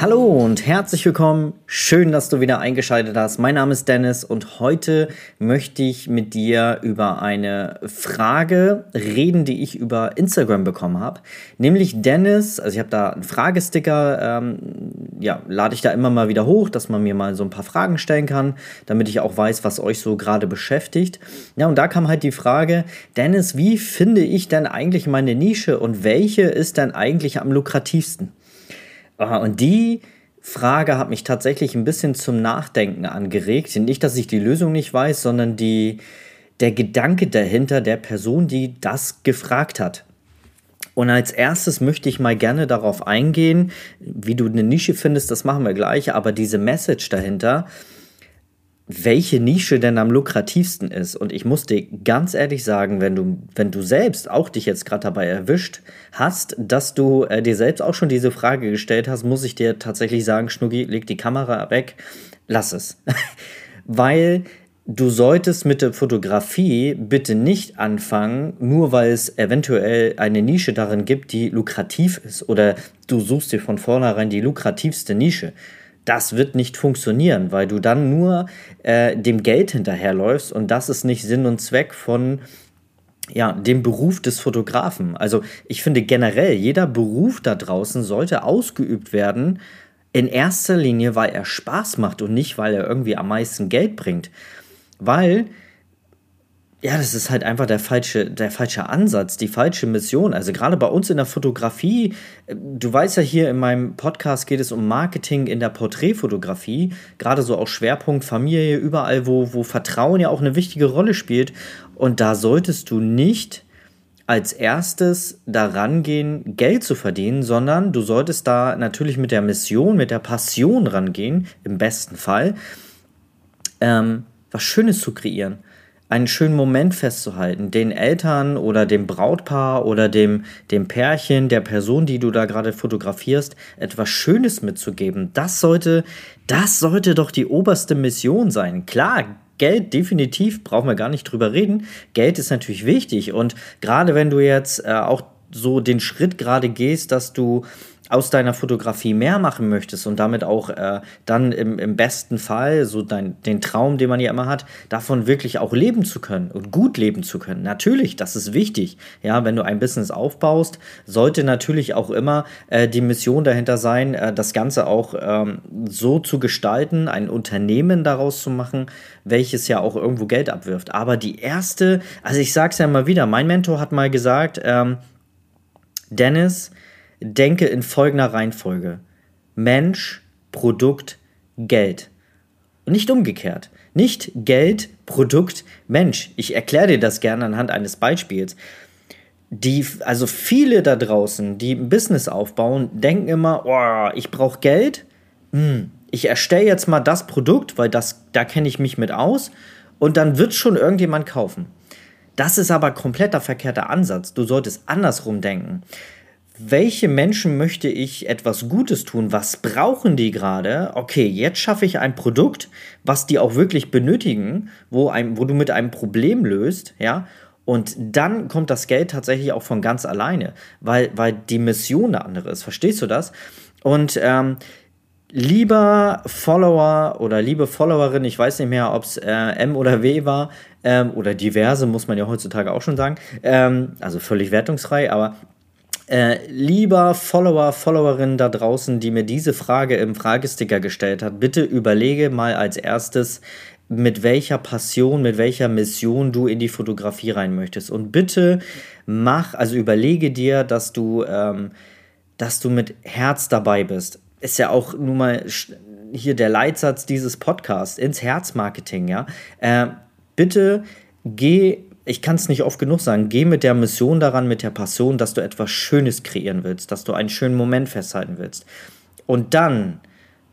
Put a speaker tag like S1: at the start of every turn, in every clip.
S1: Hallo und herzlich willkommen. Schön, dass du wieder eingeschaltet hast. Mein Name ist Dennis und heute möchte ich mit dir über eine Frage reden, die ich über Instagram bekommen habe. Nämlich Dennis, also ich habe da einen Fragesticker, ähm, ja, lade ich da immer mal wieder hoch, dass man mir mal so ein paar Fragen stellen kann, damit ich auch weiß, was euch so gerade beschäftigt. Ja, und da kam halt die Frage, Dennis, wie finde ich denn eigentlich meine Nische und welche ist denn eigentlich am lukrativsten? Und die Frage hat mich tatsächlich ein bisschen zum Nachdenken angeregt. Nicht, dass ich die Lösung nicht weiß, sondern die, der Gedanke dahinter der Person, die das gefragt hat. Und als erstes möchte ich mal gerne darauf eingehen, wie du eine Nische findest, das machen wir gleich, aber diese Message dahinter, welche Nische denn am lukrativsten ist. Und ich muss dir ganz ehrlich sagen, wenn du, wenn du selbst auch dich jetzt gerade dabei erwischt hast, dass du äh, dir selbst auch schon diese Frage gestellt hast, muss ich dir tatsächlich sagen, Schnuggi, leg die Kamera weg, lass es. weil du solltest mit der Fotografie bitte nicht anfangen, nur weil es eventuell eine Nische darin gibt, die lukrativ ist. Oder du suchst dir von vornherein die lukrativste Nische das wird nicht funktionieren, weil du dann nur äh, dem Geld hinterherläufst und das ist nicht Sinn und Zweck von ja, dem Beruf des Fotografen. Also ich finde generell, jeder Beruf da draußen sollte ausgeübt werden, in erster Linie, weil er Spaß macht und nicht, weil er irgendwie am meisten Geld bringt. Weil ja, das ist halt einfach der falsche, der falsche Ansatz, die falsche Mission. Also gerade bei uns in der Fotografie, äh, du weißt ja hier in meinem Podcast geht es um Marketing in der Porträtfotografie, gerade so auch Schwerpunkt Familie, überall, wo, wo Vertrauen ja auch eine wichtige Rolle spielt. Und da solltest du nicht als erstes daran gehen, Geld zu verdienen, sondern du solltest da natürlich mit der Mission, mit der Passion rangehen, im besten Fall, ähm, was Schönes zu kreieren einen schönen Moment festzuhalten, den Eltern oder dem Brautpaar oder dem, dem Pärchen, der Person, die du da gerade fotografierst, etwas Schönes mitzugeben. Das sollte, das sollte doch die oberste Mission sein. Klar, Geld definitiv, brauchen wir gar nicht drüber reden. Geld ist natürlich wichtig und gerade wenn du jetzt äh, auch so den Schritt gerade gehst, dass du aus deiner Fotografie mehr machen möchtest und damit auch äh, dann im, im besten Fall so dein, den Traum, den man ja immer hat, davon wirklich auch leben zu können und gut leben zu können. Natürlich, das ist wichtig. Ja, wenn du ein Business aufbaust, sollte natürlich auch immer äh, die Mission dahinter sein, äh, das Ganze auch ähm, so zu gestalten, ein Unternehmen daraus zu machen, welches ja auch irgendwo Geld abwirft. Aber die erste, also ich sag's ja mal wieder, mein Mentor hat mal gesagt, ähm, Dennis, denke in folgender Reihenfolge. Mensch, Produkt, Geld. Und nicht umgekehrt. Nicht Geld, Produkt, Mensch. Ich erkläre dir das gerne anhand eines Beispiels. Die, also viele da draußen, die ein Business aufbauen, denken immer, oh, ich brauche Geld. Hm, ich erstelle jetzt mal das Produkt, weil das, da kenne ich mich mit aus. Und dann wird schon irgendjemand kaufen. Das ist aber kompletter verkehrter Ansatz. Du solltest andersrum denken welche Menschen möchte ich etwas Gutes tun? Was brauchen die gerade? Okay, jetzt schaffe ich ein Produkt, was die auch wirklich benötigen, wo, ein, wo du mit einem Problem löst, ja. Und dann kommt das Geld tatsächlich auch von ganz alleine, weil, weil die Mission eine andere ist. Verstehst du das? Und ähm, lieber Follower oder liebe Followerin, ich weiß nicht mehr, ob es äh, M oder W war, ähm, oder diverse, muss man ja heutzutage auch schon sagen, ähm, also völlig wertungsfrei, aber äh, lieber Follower, Followerin da draußen, die mir diese Frage im Fragesticker gestellt hat, bitte überlege mal als erstes, mit welcher Passion, mit welcher Mission du in die Fotografie rein möchtest. Und bitte mach, also überlege dir, dass du, ähm, dass du mit Herz dabei bist. Ist ja auch nun mal hier der Leitsatz dieses Podcasts, ins Herzmarketing, ja. Äh, bitte geh ich kann es nicht oft genug sagen, geh mit der Mission daran, mit der Passion, dass du etwas Schönes kreieren willst, dass du einen schönen Moment festhalten willst. Und dann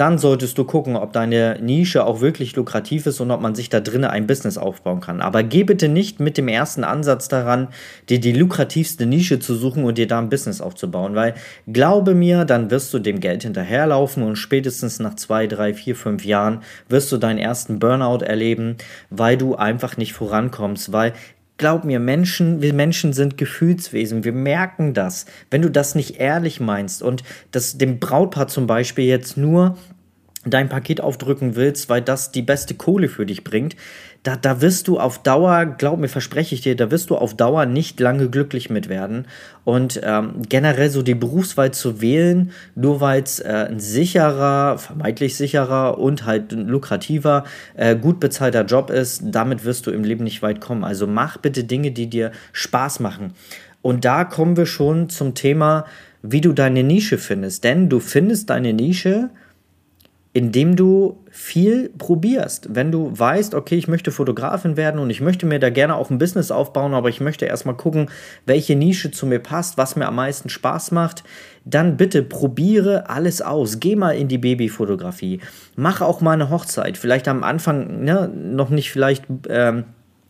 S1: dann solltest du gucken, ob deine Nische auch wirklich lukrativ ist und ob man sich da drinnen ein Business aufbauen kann. Aber geh bitte nicht mit dem ersten Ansatz daran, dir die lukrativste Nische zu suchen und dir da ein Business aufzubauen, weil glaube mir, dann wirst du dem Geld hinterherlaufen und spätestens nach zwei, drei, vier, fünf Jahren wirst du deinen ersten Burnout erleben, weil du einfach nicht vorankommst, weil glaub mir, Menschen, wir Menschen sind Gefühlswesen. Wir merken das. Wenn du das nicht ehrlich meinst und das dem Brautpaar zum Beispiel jetzt nur dein Paket aufdrücken willst, weil das die beste Kohle für dich bringt, da, da wirst du auf Dauer, glaub mir, verspreche ich dir, da wirst du auf Dauer nicht lange glücklich mit werden. Und ähm, generell so die Berufswahl zu wählen, nur weil es äh, ein sicherer, vermeintlich sicherer und halt lukrativer, äh, gut bezahlter Job ist, damit wirst du im Leben nicht weit kommen. Also mach bitte Dinge, die dir Spaß machen. Und da kommen wir schon zum Thema, wie du deine Nische findest. Denn du findest deine Nische, indem du viel probierst. Wenn du weißt, okay, ich möchte Fotografin werden und ich möchte mir da gerne auch ein Business aufbauen, aber ich möchte erstmal gucken, welche Nische zu mir passt, was mir am meisten Spaß macht, dann bitte probiere alles aus. Geh mal in die Babyfotografie. Mach auch mal eine Hochzeit. Vielleicht am Anfang ne, noch nicht vielleicht. Ähm,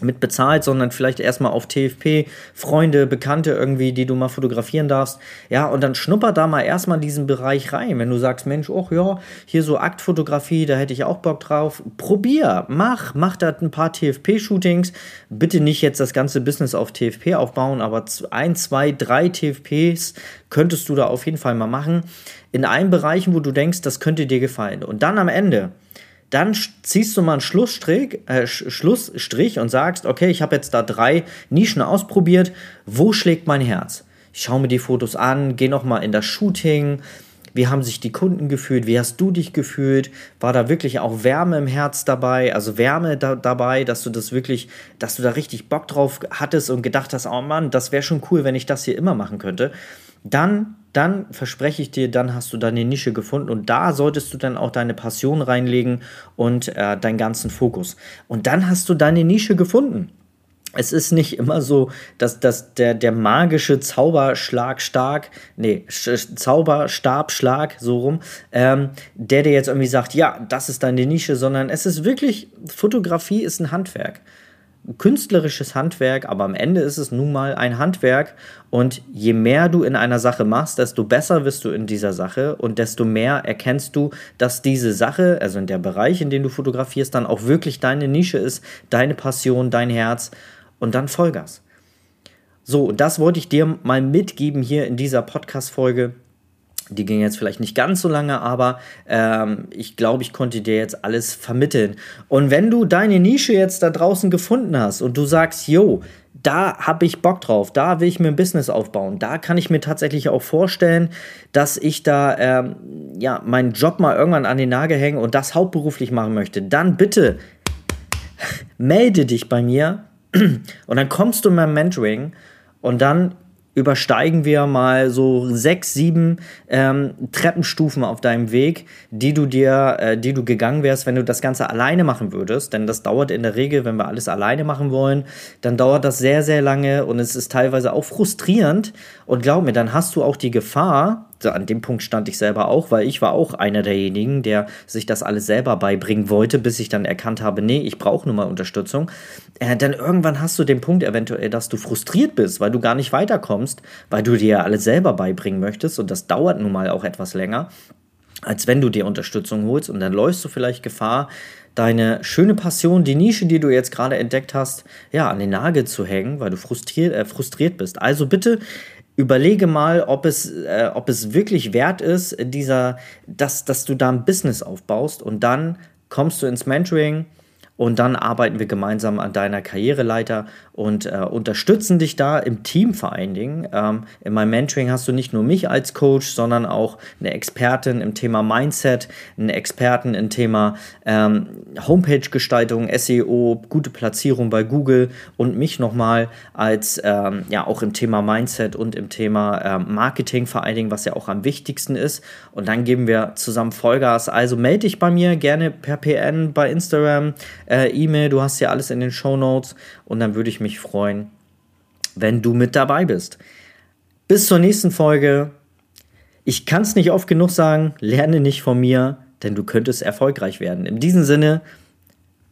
S1: mit bezahlt, sondern vielleicht erstmal auf TFP, Freunde, Bekannte irgendwie, die du mal fotografieren darfst. Ja, und dann schnupper da mal erstmal in diesen Bereich rein. Wenn du sagst, Mensch, oh ja, hier so Aktfotografie, da hätte ich auch Bock drauf. Probier, mach, mach da ein paar TFP-Shootings. Bitte nicht jetzt das ganze Business auf TFP aufbauen, aber ein, zwei, drei TFPs könntest du da auf jeden Fall mal machen. In allen Bereichen, wo du denkst, das könnte dir gefallen. Und dann am Ende, dann ziehst du mal einen Schlussstrich, äh, Schlussstrich und sagst, okay, ich habe jetzt da drei Nischen ausprobiert. Wo schlägt mein Herz? Ich schaue mir die Fotos an, gehe nochmal in das Shooting. Wie haben sich die Kunden gefühlt? Wie hast du dich gefühlt? War da wirklich auch Wärme im Herz dabei? Also Wärme da, dabei, dass du das wirklich, dass du da richtig Bock drauf hattest und gedacht hast, oh Mann, das wäre schon cool, wenn ich das hier immer machen könnte. Dann dann verspreche ich dir, dann hast du deine Nische gefunden und da solltest du dann auch deine Passion reinlegen und äh, deinen ganzen Fokus. Und dann hast du deine Nische gefunden. Es ist nicht immer so, dass, dass der, der magische Zauberschlag stark, nee, Zauberstabschlag, so rum, ähm, der dir jetzt irgendwie sagt, ja, das ist deine Nische, sondern es ist wirklich, Fotografie ist ein Handwerk künstlerisches Handwerk, aber am Ende ist es nun mal ein Handwerk und je mehr du in einer Sache machst, desto besser wirst du in dieser Sache und desto mehr erkennst du, dass diese Sache, also in der Bereich, in dem du fotografierst, dann auch wirklich deine Nische ist, deine Passion, dein Herz und dann Vollgas. So, das wollte ich dir mal mitgeben hier in dieser Podcast-Folge. Die ging jetzt vielleicht nicht ganz so lange, aber ähm, ich glaube, ich konnte dir jetzt alles vermitteln. Und wenn du deine Nische jetzt da draußen gefunden hast und du sagst, yo, da habe ich Bock drauf, da will ich mir ein Business aufbauen, da kann ich mir tatsächlich auch vorstellen, dass ich da ähm, ja meinen Job mal irgendwann an den Nagel hänge und das hauptberuflich machen möchte, dann bitte melde dich bei mir und dann kommst du in mein Mentoring und dann übersteigen wir mal so sechs, sieben ähm, Treppenstufen auf deinem Weg, die du dir, äh, die du gegangen wärst, wenn du das Ganze alleine machen würdest. Denn das dauert in der Regel, wenn wir alles alleine machen wollen, dann dauert das sehr, sehr lange und es ist teilweise auch frustrierend. Und glaub mir, dann hast du auch die Gefahr, an dem Punkt stand ich selber auch, weil ich war auch einer derjenigen, der sich das alles selber beibringen wollte, bis ich dann erkannt habe, nee, ich brauche nun mal Unterstützung. Äh, dann irgendwann hast du den Punkt eventuell, dass du frustriert bist, weil du gar nicht weiterkommst, weil du dir alles selber beibringen möchtest und das dauert nun mal auch etwas länger, als wenn du dir Unterstützung holst und dann läufst du vielleicht Gefahr, deine schöne Passion, die Nische, die du jetzt gerade entdeckt hast, ja, an den Nagel zu hängen, weil du frustriert, äh, frustriert bist. Also bitte überlege mal, ob es, äh, ob es wirklich wert ist, dieser, dass, dass du da ein Business aufbaust und dann kommst du ins Mentoring und dann arbeiten wir gemeinsam an deiner Karriereleiter und äh, unterstützen dich da im Team vor allen Dingen. Ähm, in meinem Mentoring hast du nicht nur mich als Coach, sondern auch eine Expertin im Thema Mindset, einen Experten im Thema ähm, Homepage-Gestaltung, SEO, gute Platzierung bei Google und mich nochmal als ähm, ja auch im Thema Mindset und im Thema ähm, Marketing vor allen Dingen, was ja auch am wichtigsten ist. Und dann geben wir zusammen Vollgas. Also melde dich bei mir gerne per PN bei Instagram äh, E-Mail, du hast ja alles in den Show Notes und dann würde ich mich freuen, wenn du mit dabei bist. Bis zur nächsten Folge. Ich kann es nicht oft genug sagen, lerne nicht von mir, denn du könntest erfolgreich werden. In diesem Sinne,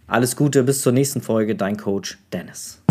S1: alles Gute, bis zur nächsten Folge, dein Coach Dennis.